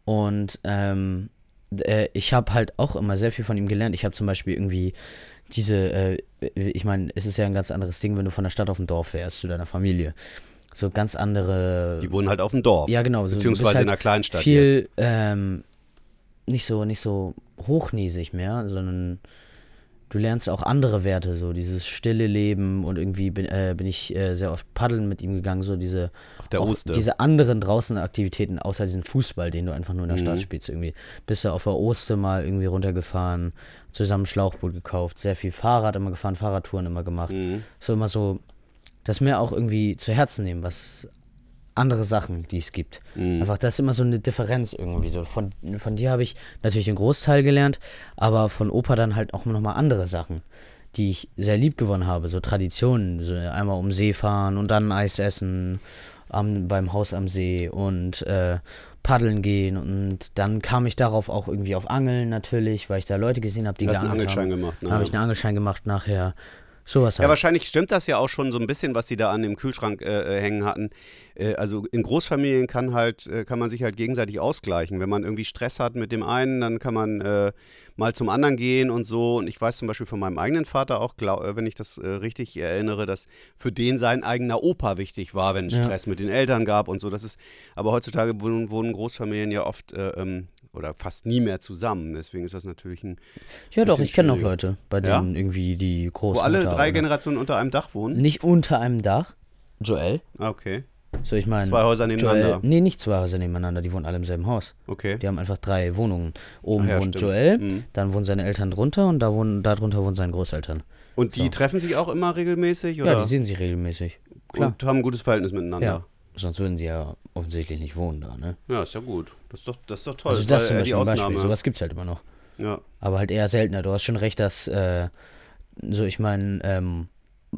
Und ähm, äh, ich habe halt auch immer sehr viel von ihm gelernt. Ich habe zum Beispiel irgendwie diese, äh, ich meine, es ist ja ein ganz anderes Ding, wenn du von der Stadt auf ein Dorf fährst, zu deiner Familie. So ganz andere. Die wohnen halt auf dem Dorf. ja, genau. So, beziehungsweise halt in einer Kleinstadt viel ähm, nicht so nicht so hochnäsig mehr, sondern du lernst auch andere Werte, so dieses stille Leben und irgendwie bin, äh, bin ich äh, sehr oft paddeln mit ihm gegangen, so diese Auf der Oste. diese anderen draußen Aktivitäten, außer diesen Fußball, den du einfach nur in der Stadt Mhm. spielst, irgendwie. Bist du auf der Oste mal irgendwie runtergefahren, zusammen Schlauchboot gekauft, sehr viel Fahrrad immer gefahren, Fahrradtouren immer gemacht. Mhm. So immer so, das mir auch irgendwie zu Herzen nehmen, was andere Sachen, die es gibt. Mhm. Einfach, das ist immer so eine Differenz irgendwie. So von, von dir habe ich natürlich den Großteil gelernt, aber von Opa dann halt auch nochmal andere Sachen, die ich sehr lieb gewonnen habe. So Traditionen, so einmal um See fahren und dann Eis essen am, beim Haus am See und äh, paddeln gehen. Und dann kam ich darauf auch irgendwie auf Angeln natürlich, weil ich da Leute gesehen habe, die hast einen Angelschein haben. gemacht. Dann habe ich einen Angelschein gemacht nachher. Sowas Ja, halt. wahrscheinlich stimmt das ja auch schon so ein bisschen, was die da an dem Kühlschrank äh, äh, hängen hatten. Äh, also in Großfamilien kann halt, äh, kann man sich halt gegenseitig ausgleichen. Wenn man irgendwie Stress hat mit dem einen, dann kann man äh, mal zum anderen gehen und so. Und ich weiß zum Beispiel von meinem eigenen Vater auch, glaub, äh, wenn ich das richtig erinnere, dass für den sein eigener Opa wichtig war, wenn es Ja. Stress mit den Eltern gab und so. Das ist, aber heutzutage wohnen, wohnen Großfamilien ja oft äh, ähm, oder fast nie mehr zusammen. Deswegen ist das natürlich ein, Ja, doch, ich kenne noch. Leute, bei Ja? denen irgendwie die wo Großmutter alle drei oder- Generationen unter einem Dach wohnen. Nicht unter einem Dach. Joel. Ah, okay. So, ich meine. Zwei Häuser nebeneinander. Joel, nee, nicht zwei Häuser nebeneinander, die wohnen alle im selben Haus. Okay. Die haben einfach drei Wohnungen. Oben Ach ja, wohnt stimmt. Joel, Mhm. dann wohnen seine Eltern drunter und da wohnen, darunter wohnen seine Großeltern. Und die So. treffen sich auch immer regelmäßig? Oder? Ja, die sehen sich regelmäßig. Klar. Und haben ein gutes Verhältnis miteinander. Ja. Sonst würden sie ja offensichtlich nicht wohnen da, ne? Ja, ist ja gut. Das ist doch, das ist doch toll. also das zum Beispiel die ein Beispiel. Ausnahme. Sowas gibt's halt immer noch. ja. Aber halt eher seltener. Du hast schon recht, dass, äh, so ich meine, ähm,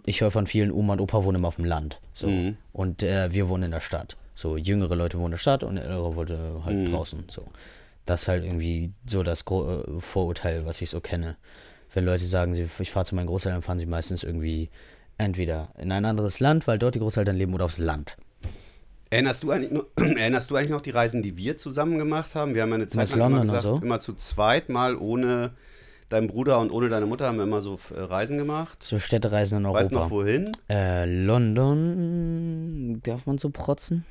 ich höre von vielen Oma und Opa wohnen immer auf dem Land. So. Mhm. Und äh, wir wohnen in der Stadt. So, jüngere Leute wohnen in der Stadt und ältere Leute halt Mhm. draußen. So. Das ist halt irgendwie so das Gro äh, Vorurteil, was ich so kenne. Wenn Leute sagen, sie, ich fahre zu meinen Großeltern, fahren sie meistens irgendwie entweder in ein anderes Land, weil dort die Großeltern leben, oder aufs Land. Erinnerst, du eigentlich noch, erinnerst du eigentlich noch die Reisen, die wir zusammen gemacht haben? Wir haben ja eine Zeit Was, lang immer gesagt, so? immer zu zweit mal ohne deinen Bruder und ohne deine Mutter haben wir immer so äh, Reisen gemacht. So Städtereisen in Weißt du noch Europa. wohin? Äh, London, darf man so protzen?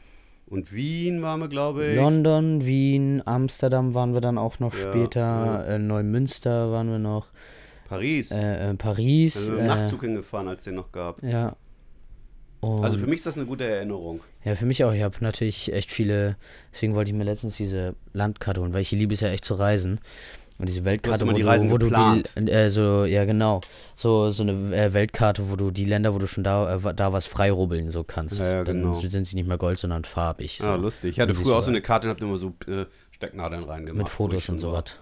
Und Wien waren wir, glaube ich. London, Wien, Amsterdam waren wir dann auch noch Ja, später, ja. Äh, Neumünster waren wir noch, Paris. äh, äh, Paris. also äh, Nachtzug hingefahren, als es den noch gab. Ja. Und Also für mich ist das eine gute Erinnerung. Ja, für mich auch. Ich habe natürlich echt viele, deswegen wollte ich mir letztens diese Landkarte holen, weil ich liebe es ja echt zu reisen. Und diese Weltkarte, wo, die du, wo du die, äh, so, ja genau, so, so eine äh, Weltkarte, wo du die Länder, wo du schon da, äh, da was freirubbeln so kannst. Ja, ja, Dann genau. sind sie nicht mehr Gold, sondern farbig. So. Ah, lustig. Ich hatte früher auch so, eine Karte und hab immer so äh, Stecknadeln reingemacht. Mit Fotos und so was.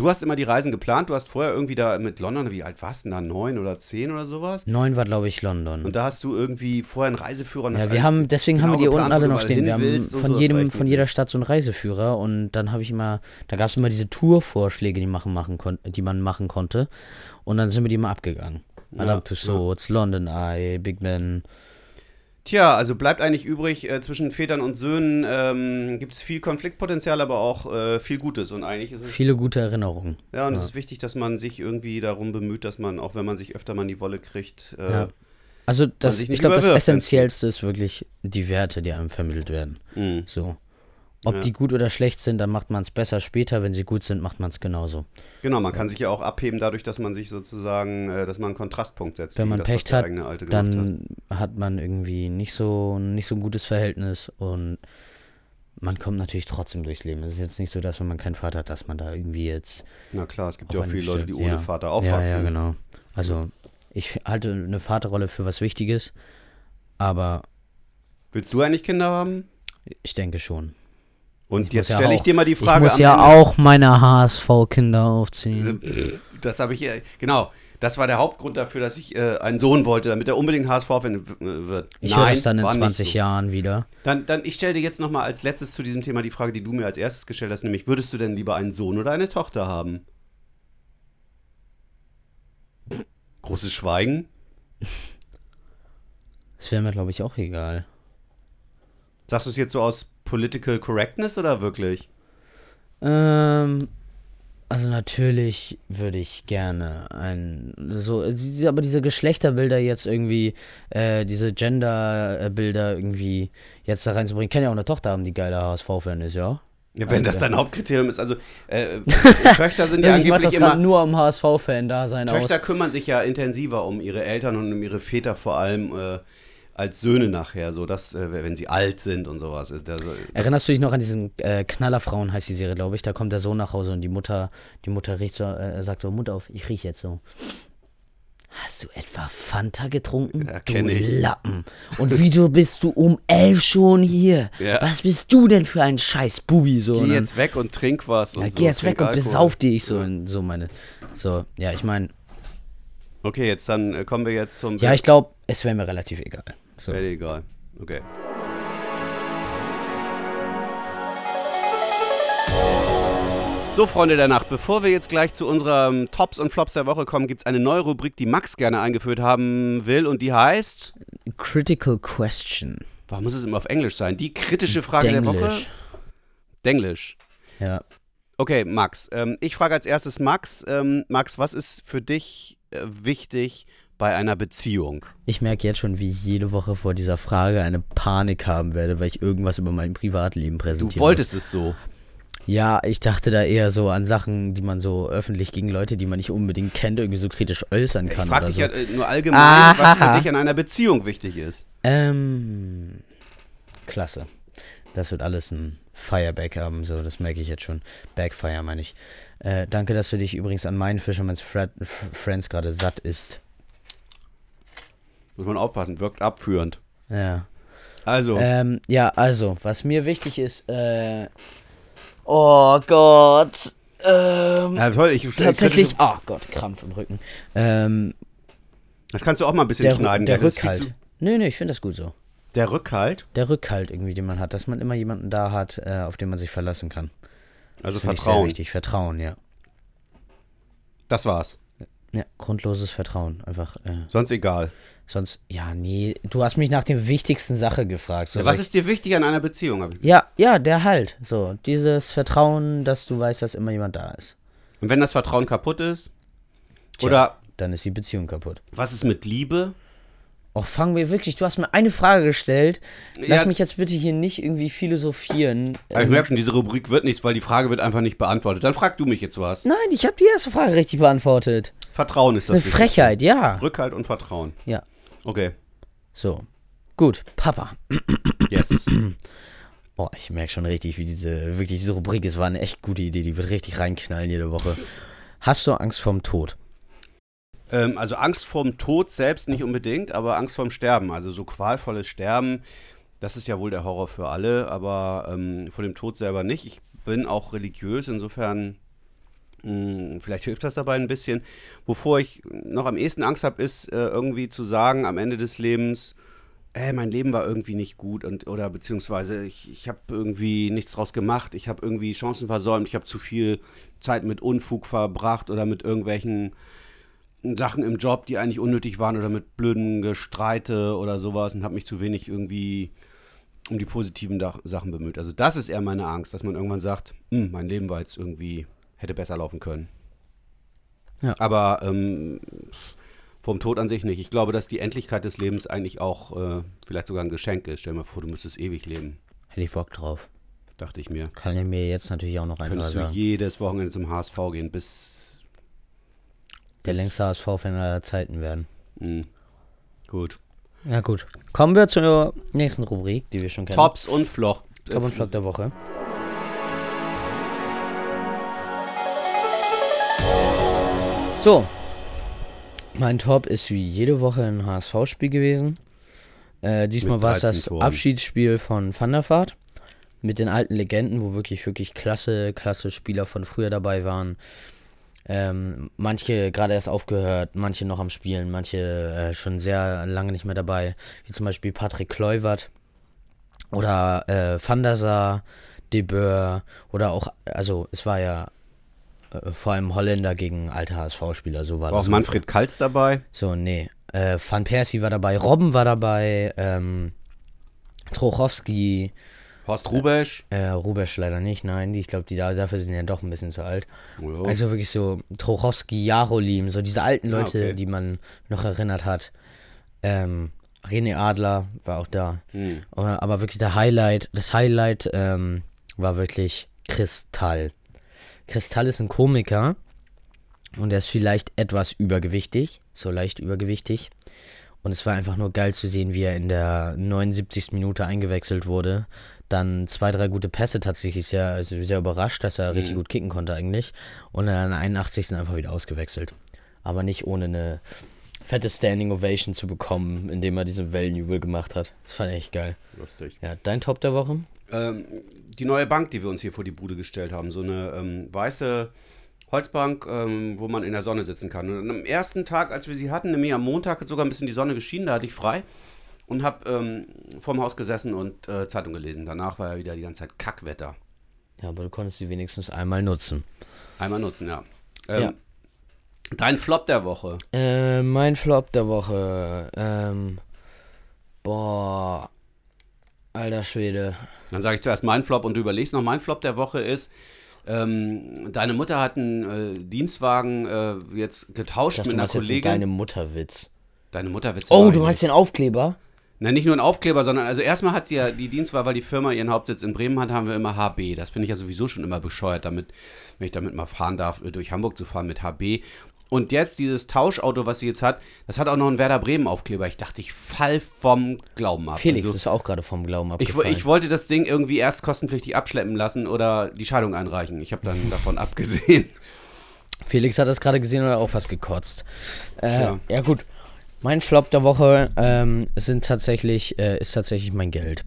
Du hast immer die Reisen geplant. Du hast vorher irgendwie da mit London, wie alt warst du denn da? Neun oder zehn oder sowas? Neun war, glaube ich, London. Und da hast du irgendwie vorher einen Reiseführer. und Ja, wir haben, deswegen haben wir die genau unten geplant, alle noch stehen. Wir haben von so, jedem, von jeder Stadt so einen Reiseführer und dann habe ich immer, da gab es immer diese Tourvorschläge, die, machen, machen kon die man machen konnte. Und dann sind wir die immer abgegangen. Madame Ja, Tussauds, London Eye, Big Ben. Tja, also bleibt eigentlich übrig, äh, zwischen Vätern und Söhnen ähm, gibt es viel Konfliktpotenzial, aber auch äh, viel Gutes. Und eigentlich ist es. Viele gute Erinnerungen. Ja, und Ja. es ist wichtig, dass man sich irgendwie darum bemüht, dass man, auch wenn man sich öfter mal in die Wolle kriegt, äh, Ja. Also das, ich glaube, das Essentiellste ist wirklich die Werte, die einem vermittelt werden. mh. So. Ob Ja. die gut oder schlecht sind, dann macht man es besser später. Wenn sie gut sind, macht man es genauso. Genau, man kann sich ja auch abheben dadurch, dass man sich sozusagen, äh, dass man einen Kontrastpunkt setzt. Wenn man das, Pech hat, gemacht hat. Dann hat man irgendwie nicht so, nicht so ein gutes Verhältnis und man kommt natürlich trotzdem durchs Leben. Es ist jetzt nicht so, dass wenn man keinen Vater hat, dass man da irgendwie jetzt Na klar, es gibt ja auch viele Leute, die ohne Ja. Vater Ja, aufwachsen. ja, genau. Also ich halte eine Vaterrolle für was Wichtiges, aber Willst du eigentlich Kinder haben? ich denke schon. Und Ich jetzt muss ja stelle ich dir mal die Ich Frage muss am ja Ende. auch meine HSV-Kinder aufziehen. Das habe ich ja, genau. Das war der Hauptgrund dafür, dass ich äh, einen Sohn wollte, damit er unbedingt w- wird. Ich höre das dann in war nicht 20 so. Jahren wieder. Dann, dann ich stelle dir jetzt nochmal als letztes zu diesem Thema die Frage, die du mir als erstes gestellt hast, nämlich, würdest du denn lieber einen Sohn oder eine Tochter haben? Großes Schweigen. Das wäre mir, glaube ich, auch egal. Sagst du es jetzt so aus Political Correctness oder wirklich? Ähm, also natürlich würde ich gerne ein so, aber diese Geschlechterbilder jetzt irgendwie, äh, diese Genderbilder irgendwie jetzt da reinzubringen. Ich kann ja auch eine Tochter haben, die geiler HSV-Fan ist, ja. Ja, wenn das Alter. dein Hauptkriterium ist. Also, äh, Töchter sind ja ich das angeblich gerade immer. nur am HSV-Fan da sein Töchter aus. kümmern sich ja intensiver um ihre Eltern und um ihre Väter vor allem äh, als Söhne nachher, so dass, äh, wenn sie alt sind und sowas. Also, das, Erinnerst du dich noch an diesen äh, Knallerfrauen, heißt die Serie, glaube ich? Da kommt der Sohn nach Hause und die Mutter, die Mutter riecht so, äh, sagt so, Mund auf, ich riech jetzt so. Hast du etwa Fanta getrunken? Ja, du ich. Lappen. Und wieso bist du um elf schon hier? Ja. Was bist du denn für ein scheiß Bubi? So, Geh und dann- jetzt weg und trink was. Und ja, so, geh jetzt weg und Alkohol. besauf dich. So, und so meine. So, ja, ich meine, Okay, jetzt dann äh, kommen wir jetzt zum. ja, ich glaube, es wäre mir relativ egal. So. Wäre egal. Okay. So, Freunde der Nacht, bevor wir jetzt gleich zu unseren Tops und Flops der Woche kommen, gibt es eine neue Rubrik, die Max gerne eingeführt haben will und die heißt. Critical Question. Warum muss es immer auf Englisch sein? Die kritische Frage der Woche. Denglisch. Denglisch. Ja. Okay, Max. Ähm, ich frage als erstes Max. Ähm, Max, was ist für dich wichtig bei einer Beziehung? Ich merke jetzt schon, wie ich jede Woche vor dieser Frage eine Panik haben werde, weil ich irgendwas über mein Privatleben Du präsentiere. wolltest es so. Ja, ich dachte da eher so an Sachen, die man so öffentlich gegen Leute, die man nicht unbedingt kennt, irgendwie so kritisch äußern Ich kann. frage oder dich so. ja äh, nur allgemein, was Aha. für dich an einer Beziehung wichtig ist. Ähm, klasse. Das wird alles ein Fireback haben, so, das merke ich jetzt schon. Backfire meine ich. Äh, danke, dass du dich übrigens an meinen Fisherman's Fred, Friends gerade satt isst. Muss man aufpassen, wirkt abführend. Ja. Also, Ähm, ja, also, was mir wichtig ist, äh. Oh Gott. Ähm, ja, toll, ich, tatsächlich. Oh Gott, Krampf im Rücken. Ähm, Das kannst du auch mal ein bisschen der, schneiden. der viel Rückhalt. zu- Nö, nö, ich finde das gut so. Der Rückhalt, Der Rückhalt irgendwie, den man hat, dass man immer jemanden da hat, äh, auf den man sich verlassen kann. Also Finde ich sehr Vertrauen. wichtig. Vertrauen, ja. Das war's. Ja, grundloses Vertrauen. Einfach, äh, Sonst egal. sonst, ja, nee, du hast mich nach der wichtigsten Sache gefragt. So, Ja, was ist dir wichtig an einer Beziehung? Ja, ja, der Halt. So, dieses Vertrauen, dass du weißt, dass immer jemand da ist. Und wenn das Vertrauen kaputt ist? Tja. Oder Dann ist die Beziehung kaputt. was ist mit Liebe? Och, fangen wir wirklich, du hast mir eine Frage gestellt. Lass Ja. mich jetzt bitte hier nicht irgendwie philosophieren. Aber ich Ähm, merke schon, diese Rubrik wird nichts, weil die Frage wird einfach nicht beantwortet. Dann frag du mich jetzt was. Nein, ich habe die erste Frage richtig beantwortet. Vertrauen ist Das das ist eine. Frechheit, ja. Rückhalt und Vertrauen. Ja. Okay. So. Gut, Papa. Yes. Oh, ich merke schon richtig, wie diese, wirklich diese Rubrik ist, war eine echt gute Idee. Die wird richtig reinknallen jede Woche. Hast du Angst vorm Tod? Ähm, also Angst vorm Tod selbst nicht unbedingt, aber Angst vorm Sterben. Also so qualvolles Sterben, das ist ja wohl der Horror für alle, aber ähm, vor dem Tod selber nicht. Ich bin auch religiös, insofern mh, vielleicht hilft das dabei ein bisschen. Wovor ich noch am ehesten Angst habe, ist äh, irgendwie zu sagen am Ende des Lebens, ey, mein Leben war irgendwie nicht gut und oder beziehungsweise ich, ich habe irgendwie nichts draus gemacht, ich habe irgendwie Chancen versäumt, ich habe zu viel Zeit mit Unfug verbracht oder mit irgendwelchen Sachen im Job, die eigentlich unnötig waren oder mit blöden Gestreite oder sowas und habe mich zu wenig irgendwie um die positiven da Sachen bemüht. Also das ist eher meine Angst, dass man irgendwann sagt, hm, mein Leben war jetzt irgendwie, hätte besser laufen können. Ja. Aber ähm, vom Tod an sich nicht. Ich glaube, dass die Endlichkeit des Lebens eigentlich auch äh, vielleicht sogar ein Geschenk ist. Stell dir mal vor, du müsstest ewig leben, Hätte ich Bock drauf. dachte ich mir. Kann ich mir jetzt natürlich auch noch einfach Könntest du sagen. jedes Wochenende zum HSV gehen, bis. Der längste HSV-Fan aller Zeiten werden. Hm. Gut. Ja, gut. Kommen wir zur nächsten Rubrik, die wir schon kennen. Tops und Floch. Top und Flop der Woche. So. Mein Top ist wie jede Woche ein HSV-Spiel gewesen. Äh, diesmal war es 13 das Toren. Abschiedsspiel von Van der Vaart. Mit den alten Legenden, wo wirklich, wirklich klasse, klasse Spieler von früher dabei waren. Ähm, manche gerade erst aufgehört, manche noch am Spielen, manche äh, schon sehr lange nicht mehr dabei. Wie zum Beispiel Patrick Kluivert oder äh, Van der Sar, De Boer oder auch, also es war ja äh, vor allem Holländer gegen alte HSV-Spieler, so war War auch das. Manfred Kaltz dabei. So, nee. Äh, Van Persie war dabei, Robben war dabei, ähm, Trochowski, Horst Rubesch. äh, Rubesch leider nicht, nein, ich glaube, die da, dafür sind ja doch ein bisschen zu alt. Oh. Also wirklich so Trochowski, Jarolim, so diese alten Ah, Leute, okay. die man noch erinnert hat. Ähm, René Adler war auch da. Hm. Aber aber wirklich der Highlight, das Highlight ähm, war wirklich Kristall. Kristall ist ein Komiker und er ist vielleicht etwas übergewichtig, so leicht übergewichtig. Und es war einfach nur geil zu sehen, wie er in der 79. Minute eingewechselt wurde. Dann zwei, drei gute Pässe tatsächlich sehr, also sehr überrascht, dass er richtig gut kicken konnte eigentlich. Und dann an der 81. einfach wieder ausgewechselt. Aber nicht ohne eine fette Standing Ovation zu bekommen, indem er diesen Wellenjubel gemacht hat. Das fand ich echt geil. Lustig. Ja, dein Top der Woche? Ähm, die neue Bank, die wir uns hier vor die Bude gestellt haben. So eine ähm, weiße Holzbank, ähm, wo man in der Sonne sitzen kann. Und am ersten Tag, als wir sie hatten, nämlich am Montag, hat sogar ein bisschen die Sonne geschienen, da hatte ich frei. Und habe ähm, vorm Haus gesessen und äh, Zeitung gelesen. Danach war ja wieder die ganze Zeit Kackwetter. Ja, aber du konntest sie wenigstens einmal nutzen. Einmal nutzen, ja. Ähm, Ja. Dein Flop der Woche. Äh, mein Flop der Woche. Ähm, boah. Alter Schwede. Dann sage ich zuerst meinen Flop und du überlegst noch. Mein Flop der Woche ist, ähm, deine Mutter hat einen äh, Dienstwagen äh, jetzt getauscht Ich dachte, mit einer meinst jetzt Kollegin. deine Mutterwitz. Deine Mutter wird Oh, du meinst den Aufkleber? Na, nicht nur ein Aufkleber, sondern also erstmal hat sie ja die Dienstwahl, weil die Firma ihren Hauptsitz in Bremen hat, haben wir immer HB. Das finde ich ja sowieso schon immer bescheuert, damit, wenn ich damit mal fahren darf, durch Hamburg zu fahren mit HB. Und jetzt dieses Tauschauto, was sie jetzt hat, das hat auch noch einen Werder Bremen Aufkleber. Ich dachte, ich fall vom Glauben ab. Felix Also, ist auch gerade vom Glauben ich, wo- abgefallen. ich wollte das Ding irgendwie erst kostenpflichtig abschleppen lassen oder die Scheidung einreichen. Ich habe dann davon abgesehen. Felix hat das gerade gesehen und hat auch was gekotzt. Äh, Ja. ja gut. Mein Flop der Woche ähm, sind tatsächlich, äh, ist tatsächlich mein Geld.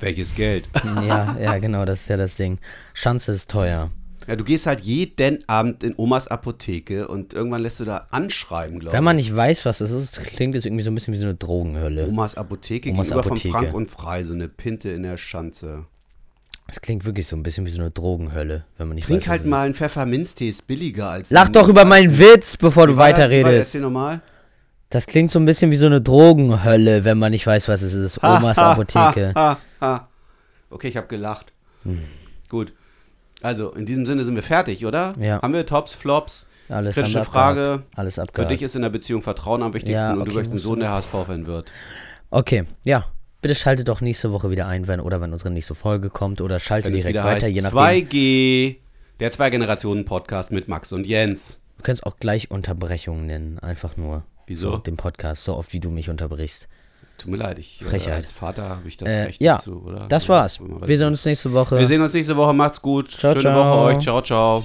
Welches Geld? ja, ja, genau, das ist ja das Ding. Schanze ist teuer. Ja, du gehst halt jeden Abend in Omas Apotheke und irgendwann lässt du da anschreiben, glaube ich. Wenn man nicht weiß, was das ist, klingt es irgendwie so ein bisschen wie so eine Drogenhölle. Omas Apotheke Omas gegenüber Apotheke. von Frank und Frei, so eine Pinte in der Schanze. Es klingt wirklich so ein bisschen wie so eine Drogenhölle, wenn man nicht Trink weiß, halt mal einen Pfefferminztee, ist billiger als. Lach doch über meinen Witz, bevor du Wie das? Das? weiterredest. Erzähl nochmal. Das klingt so ein bisschen wie so eine Drogenhölle, wenn man nicht weiß, was es ist. Omas Apotheke. Ha, ha. Okay, ich habe gelacht. Hm. Gut. Also, in diesem Sinne sind wir fertig, oder? Ja. Haben wir Tops, Flops? Alles Kritische Frage. abgehakt. Alles Für abgehakt. dich ist in der Beziehung Vertrauen am wichtigsten Ja, und du okay, möchtest einen Sohn, der HSV-Fan wird. Okay, ja. Bitte schaltet doch nächste Woche wieder ein, wenn oder wenn unsere nächste Folge kommt oder schaltet direkt weiter, heißt je nachdem. 2G, der Zwei-Generationen-Podcast mit Max und Jens. Du kannst auch gleich Unterbrechungen nennen, einfach nur. Wieso? So, den Podcast, so oft wie du mich unterbrichst. Tut mir leid, ich äh, Frechheit. als Vater habe ich das Äh, Recht ja, dazu, oder? Das war's. Wir sehen uns nächste Woche. Wir sehen uns nächste Woche. Macht's gut. Ciao, Schöne ciao. Woche euch. Ciao, ciao.